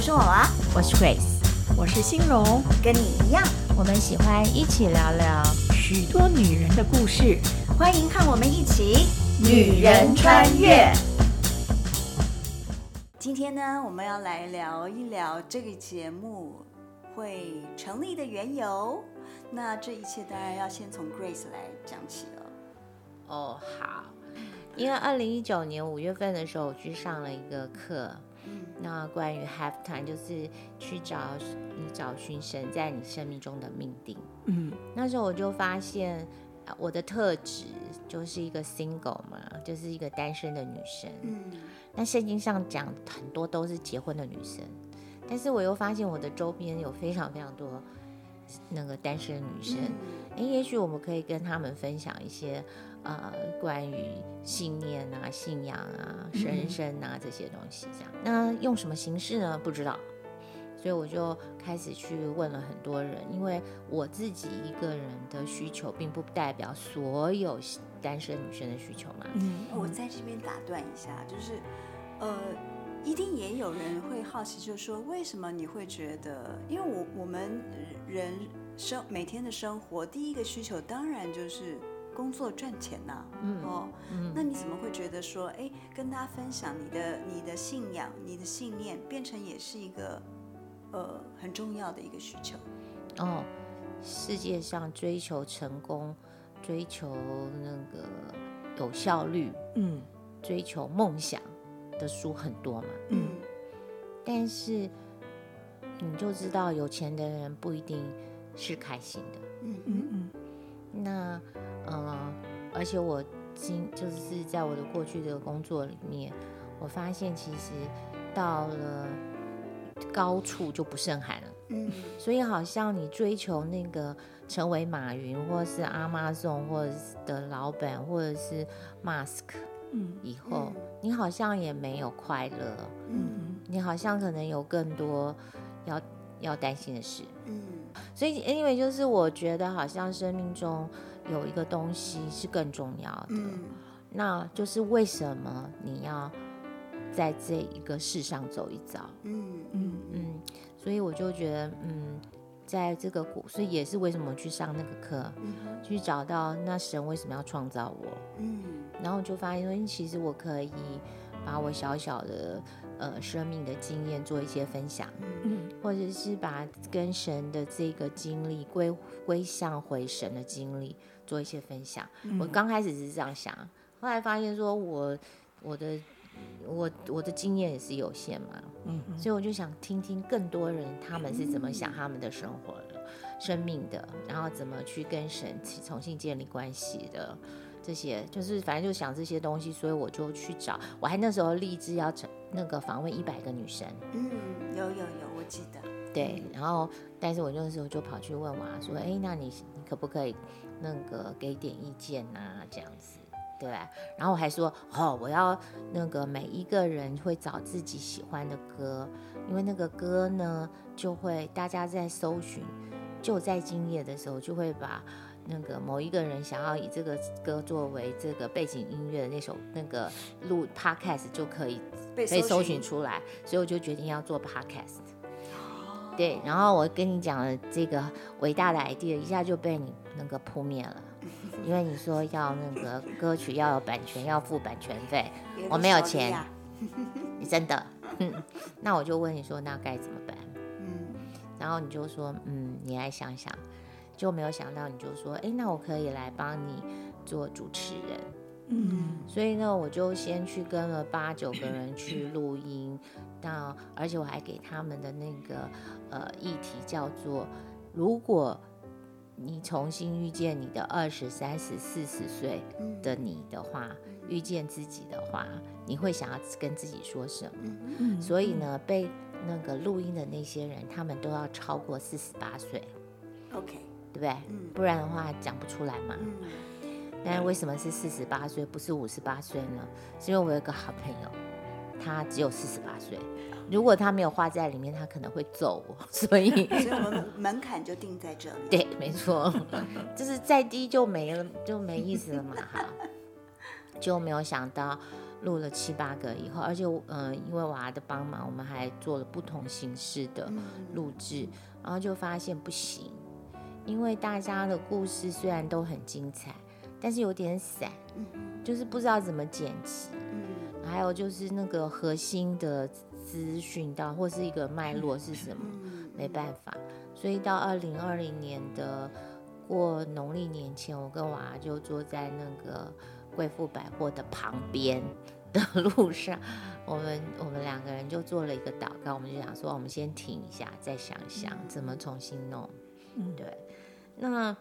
我是我娃，我是 Grace，我是欣荣，跟你一样，我们喜欢一起聊聊许多女人的故事，欢迎看我们一起女人穿越。今天呢，我们要来聊一聊这个节目会成立的缘由。那这一切当然要先从 Grace 来讲起了。哦，好，因为二零一九年五月份的时候，我去上了一个课。那关于 Have Time 就是去找你找寻神在你生命中的命定。嗯，那时候我就发现，我的特质就是一个 single 嘛，就是一个单身的女生。嗯，那圣经上讲很多都是结婚的女生，但是我又发现我的周边有非常非常多那个单身女生。哎、嗯，也许我们可以跟他们分享一些。呃，关于信念啊、信仰啊、神圣啊这些东西，这样，那用什么形式呢？不知道，所以我就开始去问了很多人，因为我自己一个人的需求，并不代表所有单身女生的需求嘛。嗯，我在这边打断一下，就是，呃，一定也有人会好奇，就是说，为什么你会觉得？因为我我们人生每天的生活，第一个需求当然就是。工作赚钱呐、啊，嗯、哦，嗯、那你怎么会觉得说，哎，跟大家分享你的你的信仰、你的信念，变成也是一个，呃，很重要的一个需求？哦，世界上追求成功、追求那个有效率，嗯，追求梦想的书很多嘛，嗯，但是你就知道，有钱的人不一定是开心的，嗯嗯嗯，那。嗯，而且我今就是在我的过去的工作里面，我发现其实到了高处就不胜寒了。嗯，所以好像你追求那个成为马云或者是 Amazon 或者是的老板或者是 Mask，嗯，以后你好像也没有快乐。嗯，你好像可能有更多要要担心的事。嗯，所以因为就是我觉得好像生命中。有一个东西是更重要的，嗯、那就是为什么你要在这一个世上走一遭？嗯嗯嗯，所以我就觉得，嗯，在这个过，所以也是为什么去上那个课，嗯、去找到那神为什么要创造我？嗯，然后我就发现说，其实我可以把我小小的呃生命的经验做一些分享，嗯，或者是把跟神的这个经历归归向回神的经历。做一些分享，我刚开始是这样想，后来发现说我我的我我的经验也是有限嘛，嗯，所以我就想听听更多人他们是怎么想他们的生活的、生命的，然后怎么去跟神重新建立关系的，这些就是反正就想这些东西，所以我就去找，我还那时候立志要成那个访问一百个女生，嗯，有有有，我记得，对，然后但是我那时候就跑去问娃说，哎，那你你可不可以？那个给点意见啊，这样子，对吧？然后我还说，哦，我要那个每一个人会找自己喜欢的歌，因为那个歌呢，就会大家在搜寻，就在今夜的时候，就会把那个某一个人想要以这个歌作为这个背景音乐的那首那个录 podcast 就可以被搜寻出来，所以我就决定要做 podcast。对，然后我跟你讲了这个伟大的 idea，一下就被你那个扑灭了，因为你说要那个歌曲要有版权，要付版权费，我没有钱，你 真的，那我就问你说，那该怎么办？嗯，然后你就说，嗯，你来想想，就没有想到，你就说，哎，那我可以来帮你做主持人。嗯，所以呢，我就先去跟了八九个人去录音，到而且我还给他们的那个呃议题叫做：如果你重新遇见你的二十三十四十岁的你的话，遇见自己的话，你会想要跟自己说什么？所以呢，被那个录音的那些人，他们都要超过四十八岁，OK，对不对？不然的话讲不出来嘛。但是为什么是四十八岁，不是五十八岁呢？是因为我有一个好朋友，他只有四十八岁。如果他没有画在里面，他可能会揍我。所以，所以我们门槛就定在这里。对，没错，就是再低就没了，就没意思了嘛。哈，就没有想到，录了七八个以后，而且嗯、呃，因为娃的帮忙，我们还做了不同形式的录制，然后就发现不行，因为大家的故事虽然都很精彩，但是有点散，就是不知道怎么剪辑，还有就是那个核心的资讯到或是一个脉络是什么，没办法，所以到二零二零年的过农历年前，我跟娃就坐在那个。贵妇百货的旁边的路上，我们我们两个人就做了一个祷告，我们就想说，我们先停一下，再想想怎么重新弄。嗯，对。那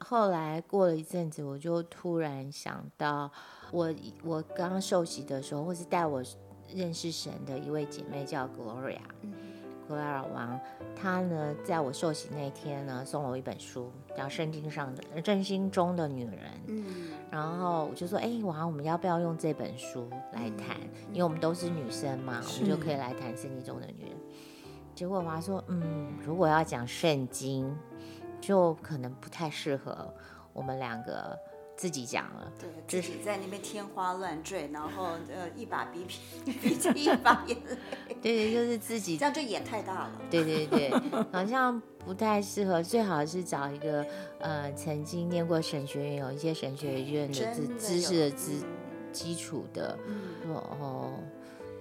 后来过了一阵子，我就突然想到我，我我刚刚受洗的时候，或是带我认识神的一位姐妹叫 Gloria。格莱尔王，她呢，在我受洗那天呢，送了我一本书，叫《圣经上的圣经中的女人》。嗯，然后我就说，哎，娃，我们要不要用这本书来谈？因为我们都是女生嘛，我们就可以来谈圣经中的女人。结果娃说，嗯，如果要讲圣经，就可能不太适合我们两个。自己讲了，对，自己在那边天花乱坠，然后呃，一把鼻涕 鼻涕一把眼泪，对对，就是自己，这样就眼太大了，对对对，好像不太适合，最好是找一个呃曾经念过神学院，有一些神学院的知知识的知基础的，说哦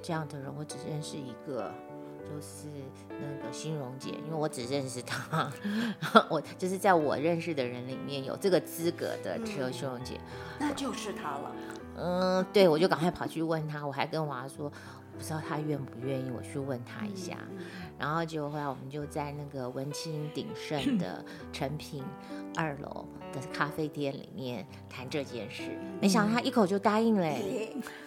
这样的人，我只认识一个。就是那个欣荣姐，因为我只认识她，我就是在我认识的人里面有这个资格的只有欣荣姐，那就是她了。嗯，对，我就赶快跑去问她，我还跟娃说，不知道她愿不愿意，我去问她一下。嗯、然后结果后来我们就在那个文青鼎盛的 成品二楼的咖啡店里面谈这件事，没想到她一口就答应了，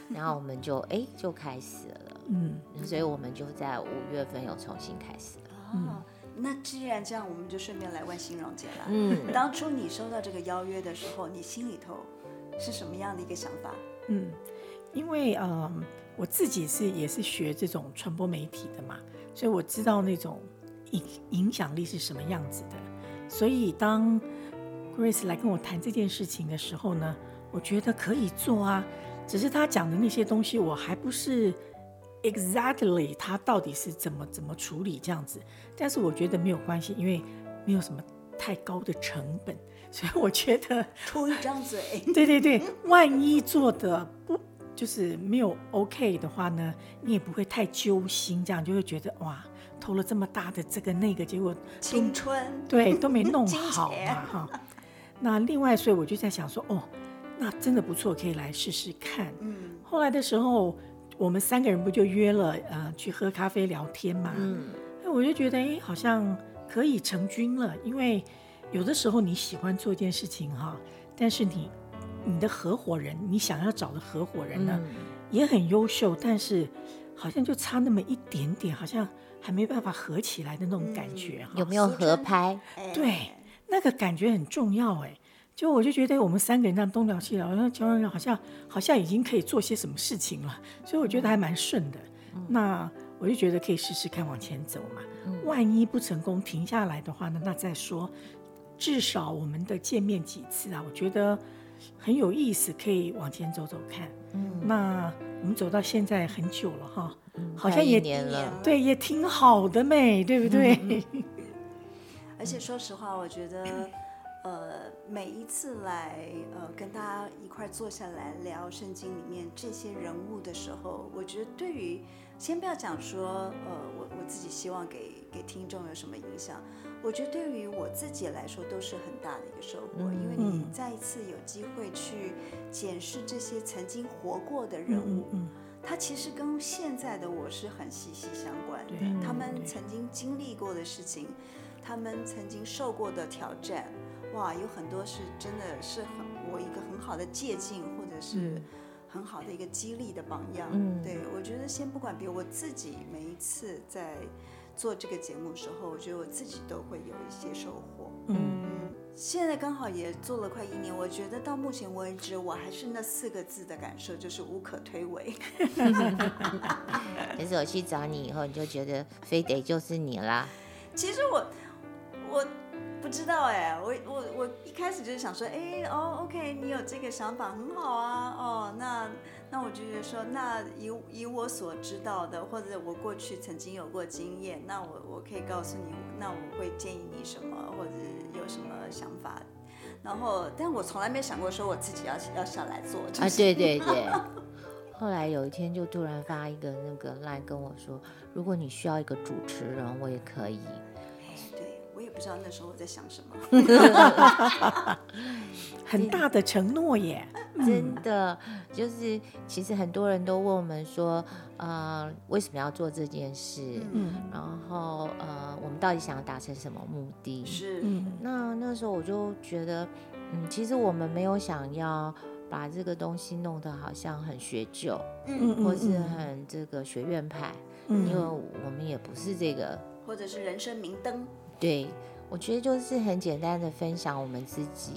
然后我们就哎就开始了。嗯，所以我们就在五月份又重新开始了。哦，那既然这样，我们就顺便来问欣荣姐了。嗯，当初你收到这个邀约的时候，你心里头是什么样的一个想法？嗯，因为呃，我自己是也是学这种传播媒体的嘛，所以我知道那种影影响力是什么样子的。所以当 Grace 来跟我谈这件事情的时候呢，我觉得可以做啊，只是他讲的那些东西，我还不是。Exactly，他到底是怎么怎么处理这样子？但是我觉得没有关系，因为没有什么太高的成本，所以我觉得出一张嘴。对对对，万一做的不就是没有 OK 的话呢，你也不会太揪心，这样就会觉得哇，投了这么大的这个那个，结果青春对都没弄好嘛哈。那另外，所以我就在想说，哦，那真的不错，可以来试试看。嗯，后来的时候。我们三个人不就约了呃去喝咖啡聊天嘛？嗯，我就觉得哎，好像可以成军了。因为有的时候你喜欢做一件事情哈，但是你你的合伙人，你想要找的合伙人呢，嗯、也很优秀，但是好像就差那么一点点，好像还没办法合起来的那种感觉哈。有没有合拍？对，那个感觉很重要哎。就我就觉得我们三个人这样东聊西聊，然后乔安好像好像已经可以做些什么事情了，所以我觉得还蛮顺的。嗯、那我就觉得可以试试看往前走嘛。嗯、万一不成功停下来的话呢，那再说。至少我们的见面几次啊，我觉得很有意思，可以往前走走看。嗯，那我们走到现在很久了哈，嗯、好像也年了，对，也挺好的美，对不对？嗯、而且说实话，我觉得。呃，每一次来呃跟大家一块坐下来聊圣经里面这些人物的时候，我觉得对于先不要讲说呃我我自己希望给给听众有什么影响，我觉得对于我自己来说都是很大的一个收获，因为你再一次有机会去检视这些曾经活过的人物，他其实跟现在的我是很息息相关的，他们曾经经历过的事情，他们曾经受过的挑战。哇，有很多是真的是很我一个很好的借鉴，或者是很好的一个激励的榜样。嗯，对，我觉得先不管别，我自己每一次在做这个节目的时候，我觉得我自己都会有一些收获。嗯，嗯，现在刚好也做了快一年，我觉得到目前为止，我还是那四个字的感受，就是无可推诿。可是我去找你以后，你就觉得非得就是你啦。其实我我。不知道哎，我我我一开始就是想说，哎哦，OK，你有这个想法很好啊，哦，那那我就觉得说，那以以我所知道的，或者我过去曾经有过经验，那我我可以告诉你，那我会建议你什么，或者有什么想法。然后，但我从来没想过说我自己要要下来做。就是、啊，对对对。后来有一天就突然发一个那个 line 跟我说，如果你需要一个主持人，我也可以。不知道那时候我在想什么。很大的承诺耶，真的就是，其实很多人都问我们说，呃，为什么要做这件事？嗯，然后呃，我们到底想要达成什么目的？是，那那时候我就觉得，嗯，其实我们没有想要把这个东西弄得好像很学究，嗯，或是很这个学院派，嗯，因为我们也不是这个，或者是人生明灯。对，我觉得就是很简单的分享我们自己。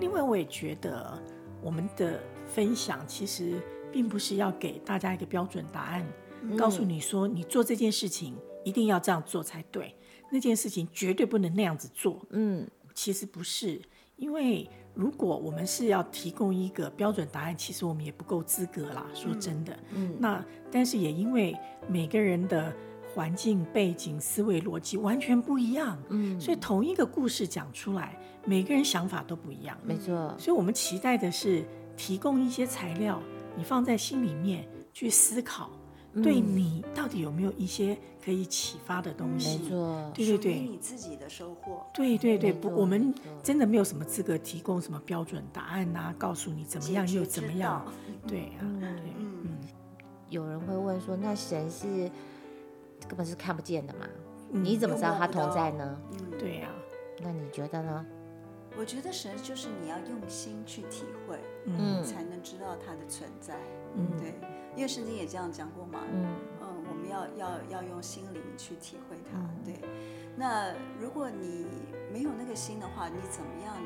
另外，我也觉得我们的分享其实并不是要给大家一个标准答案，嗯、告诉你说你做这件事情一定要这样做才对，那件事情绝对不能那样子做。嗯，其实不是，因为如果我们是要提供一个标准答案，其实我们也不够资格啦。说真的，嗯，那但是也因为每个人的环境背景、思维逻辑完全不一样，嗯，所以同一个故事讲出来。每个人想法都不一样，没错。所以，我们期待的是提供一些材料，你放在心里面去思考，嗯、对你到底有没有一些可以启发的东西？没错，对对对，你自己的收获。对对对，不，我们真的没有什么资格提供什么标准答案啊，告诉你怎么样又怎么样。对啊，嗯。有人会问说，那神是根本是看不见的嘛？嗯、你怎么知道他同在呢？嗯，对呀、啊。那你觉得呢？我觉得神就是你要用心去体会，嗯，才能知道他的存在，嗯，对，因为圣经也这样讲过嘛，嗯嗯，我们要要要用心灵去体会它，对。那如果你没有那个心的话，你怎么样，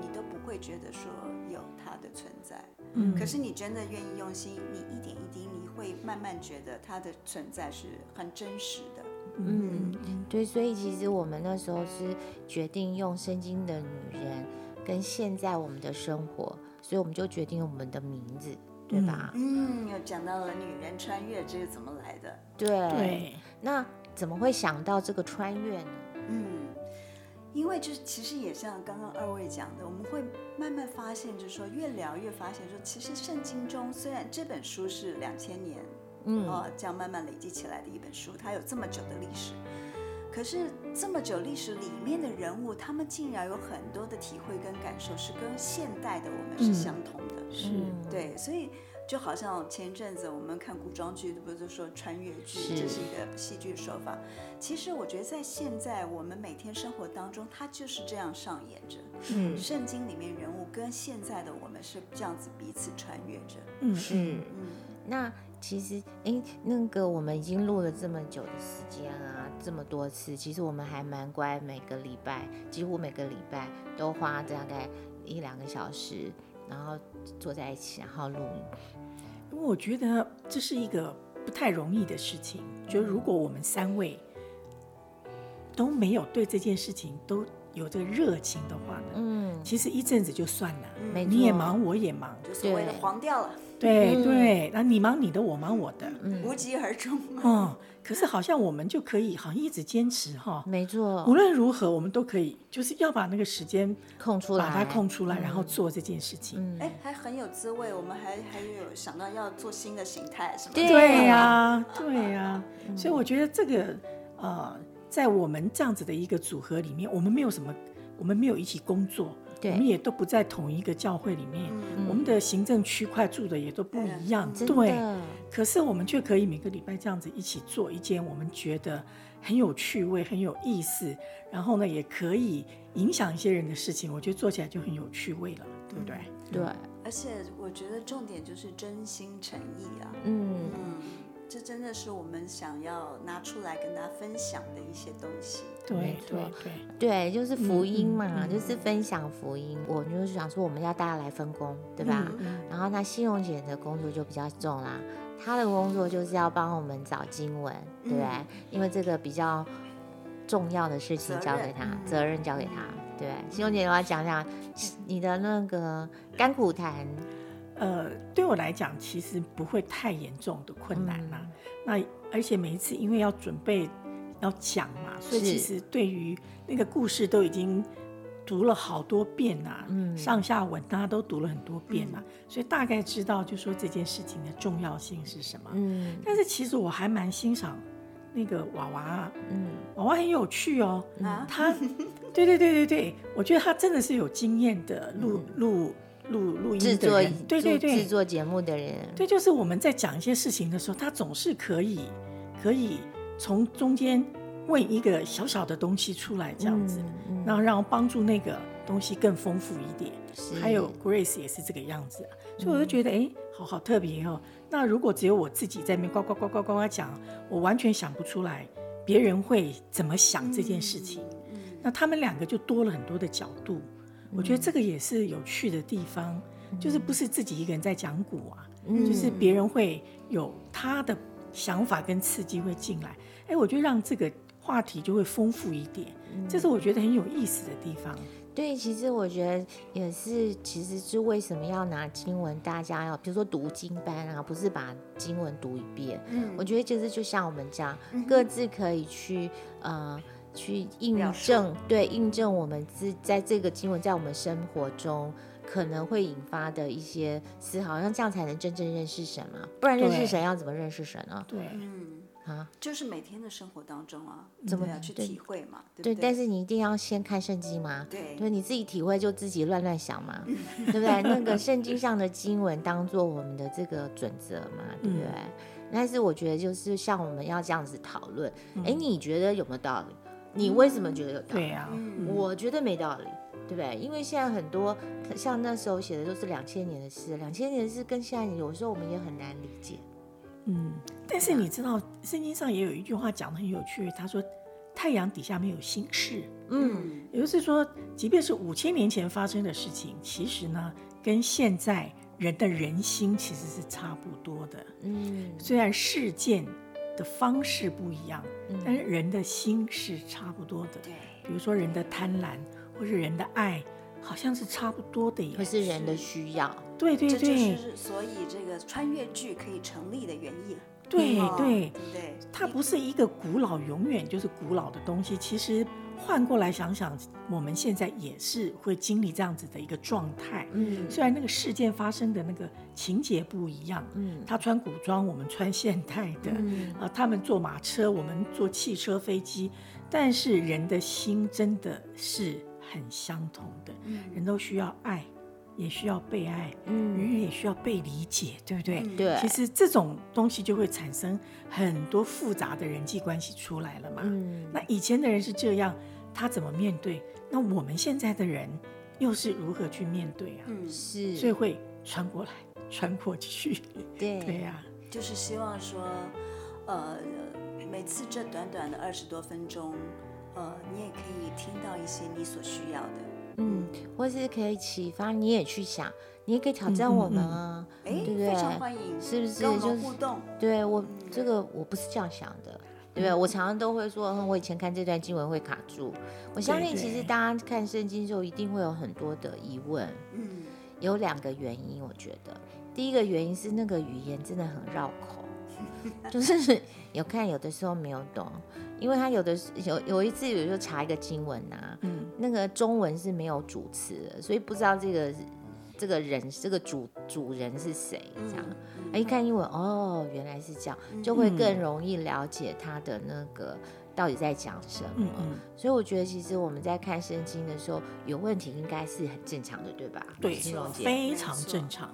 你都不会觉得说有它的存在，嗯。可是你真的愿意用心，你一点一滴，你会慢慢觉得它的存在是很真实的。嗯，对，所以其实我们那时候是决定用圣经的女人跟现在我们的生活，所以我们就决定我们的名字，对吧？嗯，又讲到了女人穿越，这是怎么来的？对对，那怎么会想到这个穿越呢？嗯，因为就是其实也像刚刚二位讲的，我们会慢慢发现，就是说越聊越发现说，其实圣经中虽然这本书是两千年。嗯，哦，这样慢慢累积起来的一本书，它有这么久的历史，可是这么久历史里面的人物，他们竟然有很多的体会跟感受是跟现代的我们是相同的，是、嗯、对，所以就好像前一阵子我们看古装剧，不是说穿越剧，这是一个戏剧手法。其实我觉得在现在我们每天生活当中，它就是这样上演着。嗯，圣经里面人物跟现在的我们是这样子彼此穿越着。嗯嗯嗯，那。其实，哎，那个我们已经录了这么久的时间啊，这么多次，其实我们还蛮乖，每个礼拜几乎每个礼拜都花大概一两个小时，然后坐在一起，然后录。因为我觉得这是一个不太容易的事情，就如果我们三位都没有对这件事情都有这个热情的话呢，嗯，其实一阵子就算了，嗯、你也忙，我也忙，就所谓的黄掉了。对、嗯、对，那你忙你的，我忙我的，嗯、无疾而终。嗯，可是好像我们就可以，好像一直坚持哈。没错。无论如何，我们都可以，就是要把那个时间空出来，把它空出来，然后做这件事情。哎、嗯，还很有滋味。我们还还有想到要做新的形态，什么？对呀，对呀。所以我觉得这个呃，在我们这样子的一个组合里面，我们没有什么，我们没有一起工作。对我们也都不在同一个教会里面，嗯、我们的行政区块住的也都不一样，嗯、对。可是我们却可以每个礼拜这样子一起做一件我们觉得很有趣味、很有意思，然后呢，也可以影响一些人的事情。我觉得做起来就很有趣味了，对不对？对。而且我觉得重点就是真心诚意啊。嗯。嗯这真的是我们想要拿出来跟大家分享的一些东西。对对对对，就是福音嘛，就是分享福音。嗯、我就是想说，我们要大家来分工，对吧？然后那信用姐的工作就比较重啦，她的工作就是要帮我们找经文，对不对？嗯、因为这个比较重要的事情交给她，责任，责任交给她。对，欣蓉姐，我要讲讲你的那个甘苦谈。呃，对我来讲，其实不会太严重的困难啦。嗯、那而且每一次因为要准备要讲嘛，所以其实对于那个故事都已经读了好多遍啦，嗯，上下文大家都读了很多遍啦，嗯、所以大概知道就说这件事情的重要性是什么。嗯，但是其实我还蛮欣赏那个娃娃，嗯，娃娃很有趣哦，啊，他，对对对对对，我觉得他真的是有经验的录录。录录音制作，对对对，制作节目的人，对，就是我们在讲一些事情的时候，他总是可以，可以从中间问一个小小的东西出来，这样子，然后让帮助那个东西更丰富一点。还有 Grace 也是这个样子，所以我就觉得，哎，好好特别哦。那如果只有我自己在那边呱呱呱呱呱呱讲，我完全想不出来别人会怎么想这件事情。那他们两个就多了很多的角度。我觉得这个也是有趣的地方，嗯、就是不是自己一个人在讲古啊，嗯、就是别人会有他的想法跟刺激会进来，哎，我觉得让这个话题就会丰富一点，嗯、这是我觉得很有意思的地方。对，其实我觉得也是，其实是为什么要拿经文，大家要比如说读经班啊，不是把经文读一遍。嗯，我觉得其实就像我们这样，嗯、各自可以去呃。去印证，对，印证我们自在这个经文在我们生活中可能会引发的一些思考，像这样才能真正认识神嘛？不然认识神要怎么认识神呢？对，嗯，啊，就是每天的生活当中啊，怎么样去体会嘛？对，但是你一定要先看圣经嘛？对，对，你自己体会就自己乱乱想嘛？对不对？那个圣经上的经文当做我们的这个准则嘛？对不对？但是我觉得就是像我们要这样子讨论，哎，你觉得有没有道理？你为什么觉得有道理？对呀，我觉得没道理，对不对？因为现在很多像那时候写的都是两千年的事，两千年的事跟现在有时候我们也很难理解。嗯，但是你知道圣经上也有一句话讲的很有趣，他说太阳底下没有心事。嗯，也就是说，即便是五千年前发生的事情，其实呢，跟现在人的人心其实是差不多的。嗯，虽然事件。的方式不一样，但是人的心是差不多的。对，比如说人的贪婪或是人的爱，好像是差不多的。可是人的需要，对对对，这就是所以这个穿越剧可以成立的原因。对对对，它不是一个古老，永远就是古老的东西。其实。换过来想想，我们现在也是会经历这样子的一个状态。嗯，虽然那个事件发生的那个情节不一样，嗯，他穿古装，我们穿现代的，嗯，啊，他们坐马车，我们坐汽车、飞机，但是人的心真的是很相同的。嗯，人都需要爱，也需要被爱，嗯，人也需要被理解，对不对？对。其实这种东西就会产生很多复杂的人际关系出来了嘛。嗯，那以前的人是这样。他怎么面对？那我们现在的人又是如何去面对啊？嗯，是，所以会穿过来，穿过去。对 对呀、啊，就是希望说，呃，每次这短短的二十多分钟，呃，你也可以听到一些你所需要的，嗯，或是可以启发你也去想，你也可以挑战我们啊，对不对？非常欢迎，是不是？跟我们互动。对我这个我不是这样想的。对不对？我常常都会说，我以前看这段经文会卡住。我相信，其实大家看圣经就一定会有很多的疑问。嗯，有两个原因，我觉得，第一个原因是那个语言真的很绕口，就是 有看有的时候没有懂，因为他有的有有一次，有时候查一个经文啊，嗯，那个中文是没有主词的，所以不知道这个。这个人，这个主主人是谁？这样，嗯、一看英文，哦，原来是这样，就会更容易了解他的那个到底在讲什么。嗯嗯、所以我觉得，其实我们在看圣经的时候，有问题应该是很正常的，对吧？对，非常正常。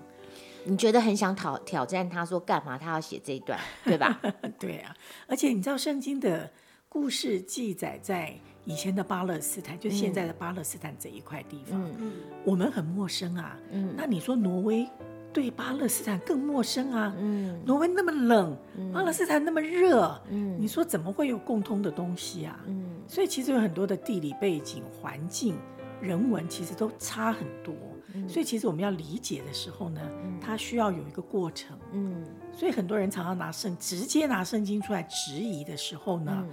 你觉得很想挑挑战他，说干嘛？他要写这一段，对吧？对啊，而且你知道圣经的故事记载在。以前的巴勒斯坦，就现在的巴勒斯坦这一块地方，嗯、我们很陌生啊。嗯、那你说挪威对巴勒斯坦更陌生啊？嗯、挪威那么冷，嗯、巴勒斯坦那么热，嗯、你说怎么会有共通的东西啊？嗯、所以其实有很多的地理背景、环境、人文，其实都差很多。嗯、所以其实我们要理解的时候呢，嗯、它需要有一个过程。嗯、所以很多人常常拿圣直接拿圣经出来质疑的时候呢。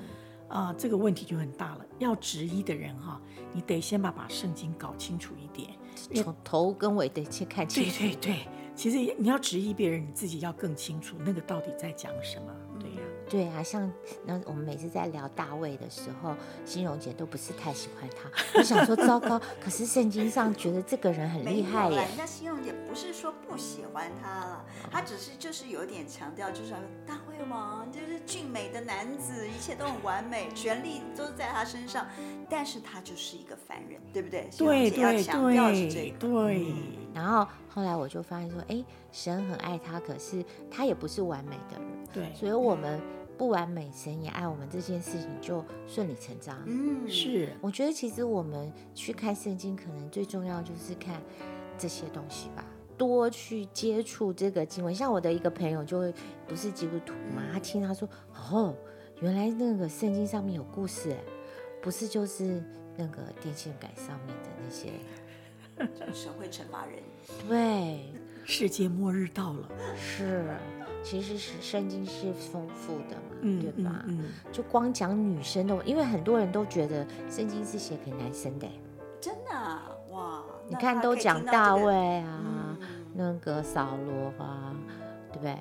嗯啊、呃，这个问题就很大了。要质疑的人哈、啊，你得先把把圣经搞清楚一点，从头跟尾得去看清楚。对对对，其实你要质疑别人，你自己要更清楚那个到底在讲什么。对、啊。像那我们每次在聊大卫的时候，欣荣姐都不是太喜欢他。我想说糟糕，可是圣经上觉得这个人很厉害耶。那欣荣姐不是说不喜欢他了，她只是就是有点强调，就是说大卫王就是俊美的男子，一切都很完美，权力都在他身上，但是他就是一个凡人，对不对？对对对对对。然后后来我就发现说，哎，神很爱他，可是他也不是完美的人。对，所以我们。不完美，神也爱我们这件事情就顺理成章。嗯，是。我觉得其实我们去看圣经，可能最重要就是看这些东西吧，多去接触这个经文。像我的一个朋友，就会不是基督徒嘛，他听他说，哦，原来那个圣经上面有故事，哎，不是就是那个电线杆上面的那些，神会惩罚人。对，世界末日到了。是。其实是圣经是丰富的嘛，嗯、对吧？嗯嗯、就光讲女生的，因为很多人都觉得圣经是写给男生的。真的哇？你看都讲大卫啊，那个扫罗啊，对不对？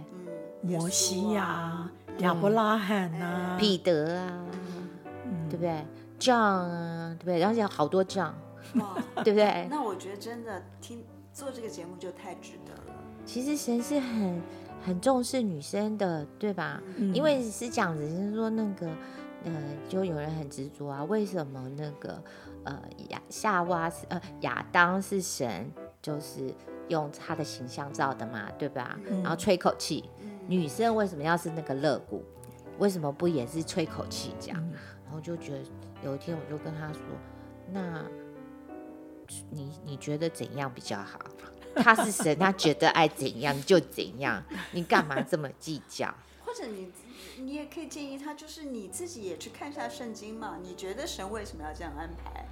摩西呀，亚伯拉罕啊，彼得啊，对不对？John 啊，对不对？然后有好多 John，哇，对不对？那我觉得真的听做这个节目就太值得了。其实神是很。很重视女生的，对吧？嗯、因为是这样子，就是说那个，呃，就有人很执着啊，为什么那个，呃，亚夏娃是呃亚当是神，就是用他的形象造的嘛，对吧？嗯、然后吹口气，嗯、女生为什么要是那个肋骨？为什么不也是吹口气这样？嗯、然后就觉得有一天我就跟他说，那你你觉得怎样比较好？他是神，他觉得爱怎样就怎样，你干嘛这么计较？或者你你也可以建议他，就是你自己也去看一下圣经嘛。你觉得神为什么要这样安排？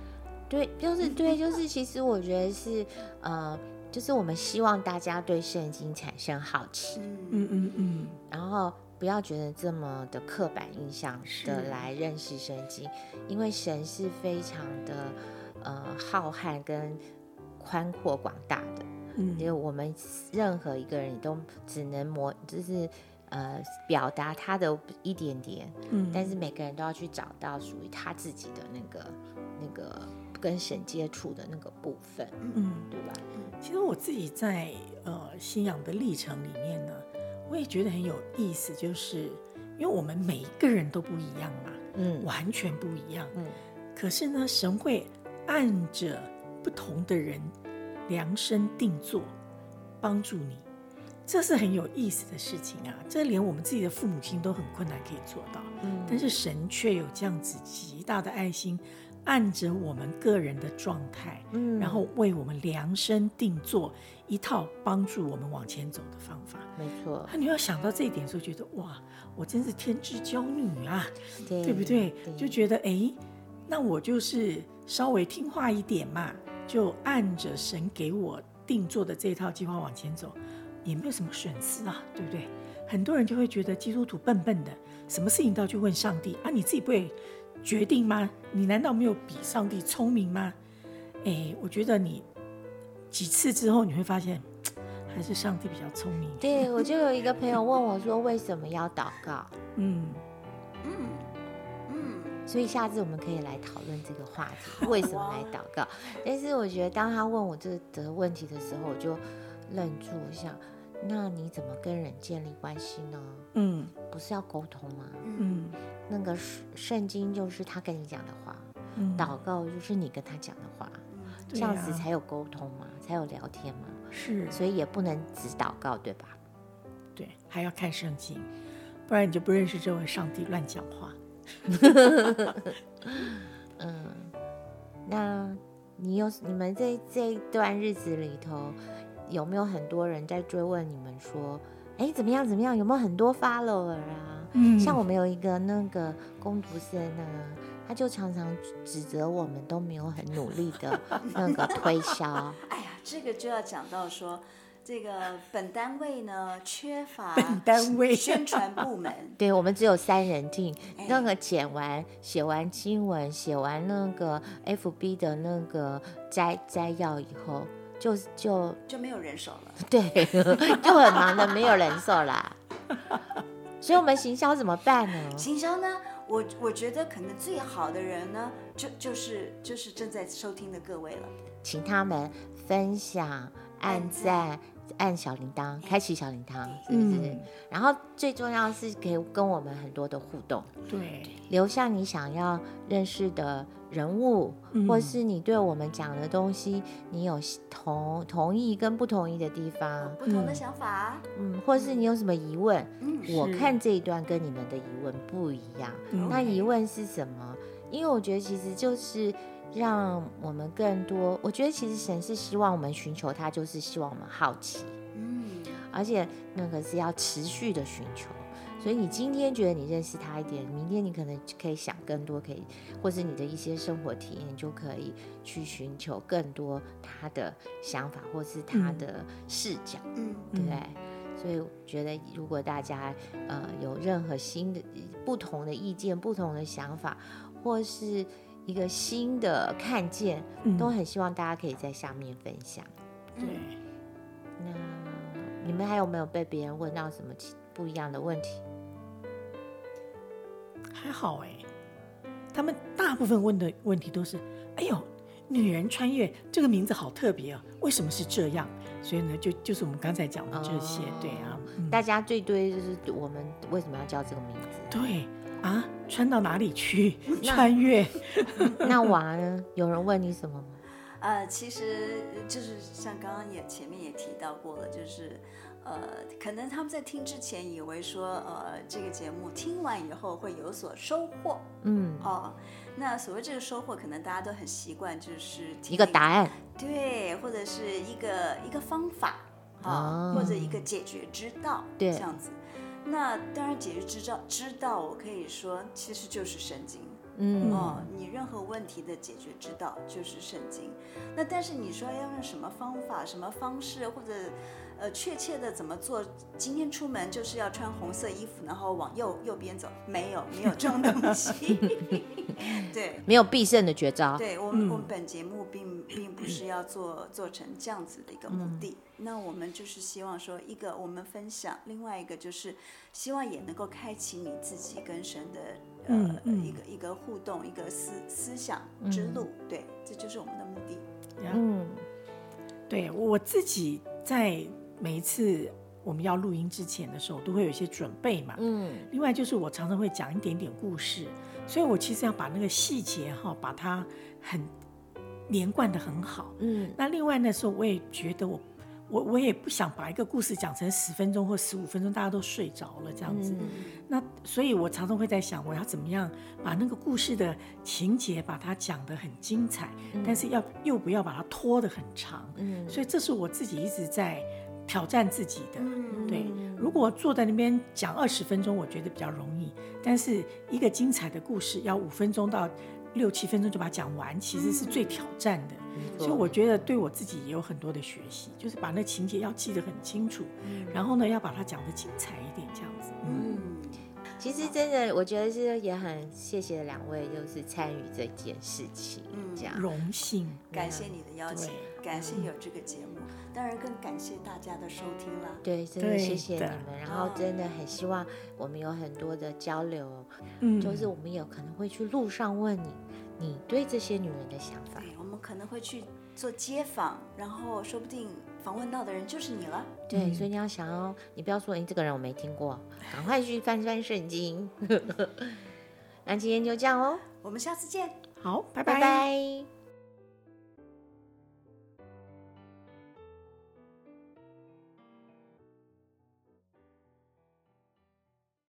对，就是对，就是其实我觉得是呃，就是我们希望大家对圣经产生好奇，嗯嗯嗯，嗯然后不要觉得这么的刻板印象的来认识圣经，因为神是非常的呃浩瀚跟宽阔广大的。嗯，因为我们任何一个人都只能模，就是呃表达他的一点点，嗯，但是。每个人都要去找到属于他自己的那个那个跟神接触的那个部分，嗯，对吧？其实我自己在呃信仰的历程里面呢，我也觉得很有意思，就是因为我们每一个人都不一样嘛，嗯，完全不一样，嗯，可是呢，神会按着不同的人。量身定做，帮助你，这是很有意思的事情啊！这连我们自己的父母亲都很困难可以做到，嗯，但是神却有这样子极大的爱心，按着我们个人的状态，嗯，然后为我们量身定做一套帮助我们往前走的方法。没错，那你要想到这一点的时候，觉得哇，我真是天之骄女啊，对，对不对？对，就觉得哎，那我就是稍微听话一点嘛。就按着神给我定做的这套计划往前走，也没有什么损失啊，对不对？很多人就会觉得基督徒笨笨的，什么事情都要去问上帝啊？你自己不会决定吗？你难道没有比上帝聪明吗？哎，我觉得你几次之后你会发现，还是上帝比较聪明。对，我就有一个朋友问我说，为什么要祷告？嗯。所以下次我们可以来讨论这个话题，为什么来祷告？但是我觉得当他问我这个问题的时候，我就愣住，我想，那你怎么跟人建立关系呢？嗯，不是要沟通吗？嗯，那个圣经就是他跟你讲的话，嗯，祷告就是你跟他讲的话，这样子才有沟通嘛，才有聊天嘛。是，所以也不能只祷告，对吧？对，还要看圣经，不然你就不认识这位上帝，乱讲话。嗯，那你有你们在这一段日子里头，有没有很多人在追问你们说，哎，怎么样怎么样？有没有很多 follower 啊？嗯，像我们有一个那个工读生呢，他就常常指责我们都没有很努力的那个推销。哎呀，这个就要讲到说，这个本单位呢缺乏本单位宣传部门，对，我们只有三人听。那个剪完、写完经文、写完那个 FB 的那个摘摘要以后，就就就没有人手了。对，就很忙的，没有人手啦。所以，我们行销怎么办呢？行销呢？我我觉得可能最好的人呢，就就是就是正在收听的各位了，请他们分享、按赞。按小铃铛，开启小铃铛，是不是？嗯、然后最重要的是可以跟我们很多的互动，对，留下你想要认识的人物，嗯、或是你对我们讲的东西，你有同同意跟不同意的地方，不同的想法，嗯，或是你有什么疑问，嗯、我看这一段跟你们的疑问不一样，嗯、那疑问是什么？因为我觉得其实就是。让我们更多，我觉得其实神是希望我们寻求他，就是希望我们好奇，嗯，而且那个是要持续的寻求。所以你今天觉得你认识他一点，明天你可能可以想更多，可以，或是你的一些生活体验就可以去寻求更多他的想法，或是他的视角，嗯，对不对？所以我觉得如果大家呃有任何新的不同的意见、不同的想法，或是一个新的看见，都很希望大家可以在下面分享。对，那你们还有没有被别人问到什么不一样的问题？还好哎，他们大部分问的问题都是：哎呦，女人穿越这个名字好特别哦，为什么是这样？所以呢，就就是我们刚才讲的这些，哦、对啊，嗯、大家最多就是我们为什么要叫这个名字？对。啊，穿到哪里去？穿越？那，那娃呢？有人问你什么吗？呃，其实就是像刚刚也前面也提到过了，就是呃，可能他们在听之前以为说，呃，这个节目听完以后会有所收获。嗯，哦，那所谓这个收获，可能大家都很习惯，就是一个答案，对，或者是一个一个方法，啊，哦，或者一个解决之道，对，这样子。那当然，解决之道，之道我可以说，其实就是圣经。嗯哦，你任何问题的解决之道就是圣经。那但是你说要用什么方法、什么方式，或者呃确切的怎么做？今天出门就是要穿红色衣服，然后往右右边走？没有，没有这种东西。对，没有必胜的绝招。对我们，我们本节目并并不是要做做成这样子的一个目的。嗯那我们就是希望说，一个我们分享，另外一个就是希望也能够开启你自己跟神的呃、嗯嗯、一个一个互动，一个思思想之路。嗯、对，这就是我们的目的。嗯，对我自己在每一次我们要录音之前的时候，都会有一些准备嘛。嗯。另外就是我常常会讲一点点故事，所以我其实要把那个细节哈，把它很连贯的很好。嗯。那另外那时候我也觉得我。我我也不想把一个故事讲成十分钟或十五分钟，大家都睡着了这样子。嗯、那所以，我常常会在想，我要怎么样把那个故事的情节把它讲得很精彩，嗯、但是要又不要把它拖得很长。嗯，所以这是我自己一直在挑战自己的。嗯、对，如果坐在那边讲二十分钟，我觉得比较容易，但是一个精彩的故事要五分钟到六七分钟就把它讲完，其实是最挑战的。所以我觉得对我自己也有很多的学习，就是把那情节要记得很清楚，嗯、然后呢，要把它讲得精彩一点，这样子。嗯，其实真的，我觉得是也很谢谢两位，就是参与这件事情，嗯，这样。荣幸，感谢你的邀请，感谢有这个节目，嗯、当然更感谢大家的收听了。对，真的谢谢你们，然后真的很希望我们有很多的交流，嗯，就是我们有可能会去路上问你，你对这些女人的想法我们。可能会去做街访，然后说不定访问到的人就是你了。对，嗯、所以你要想哦，你不要说，哎，这个人我没听过，赶快去翻翻圣经。那今天就这样哦，我们下次见。好，拜。拜拜。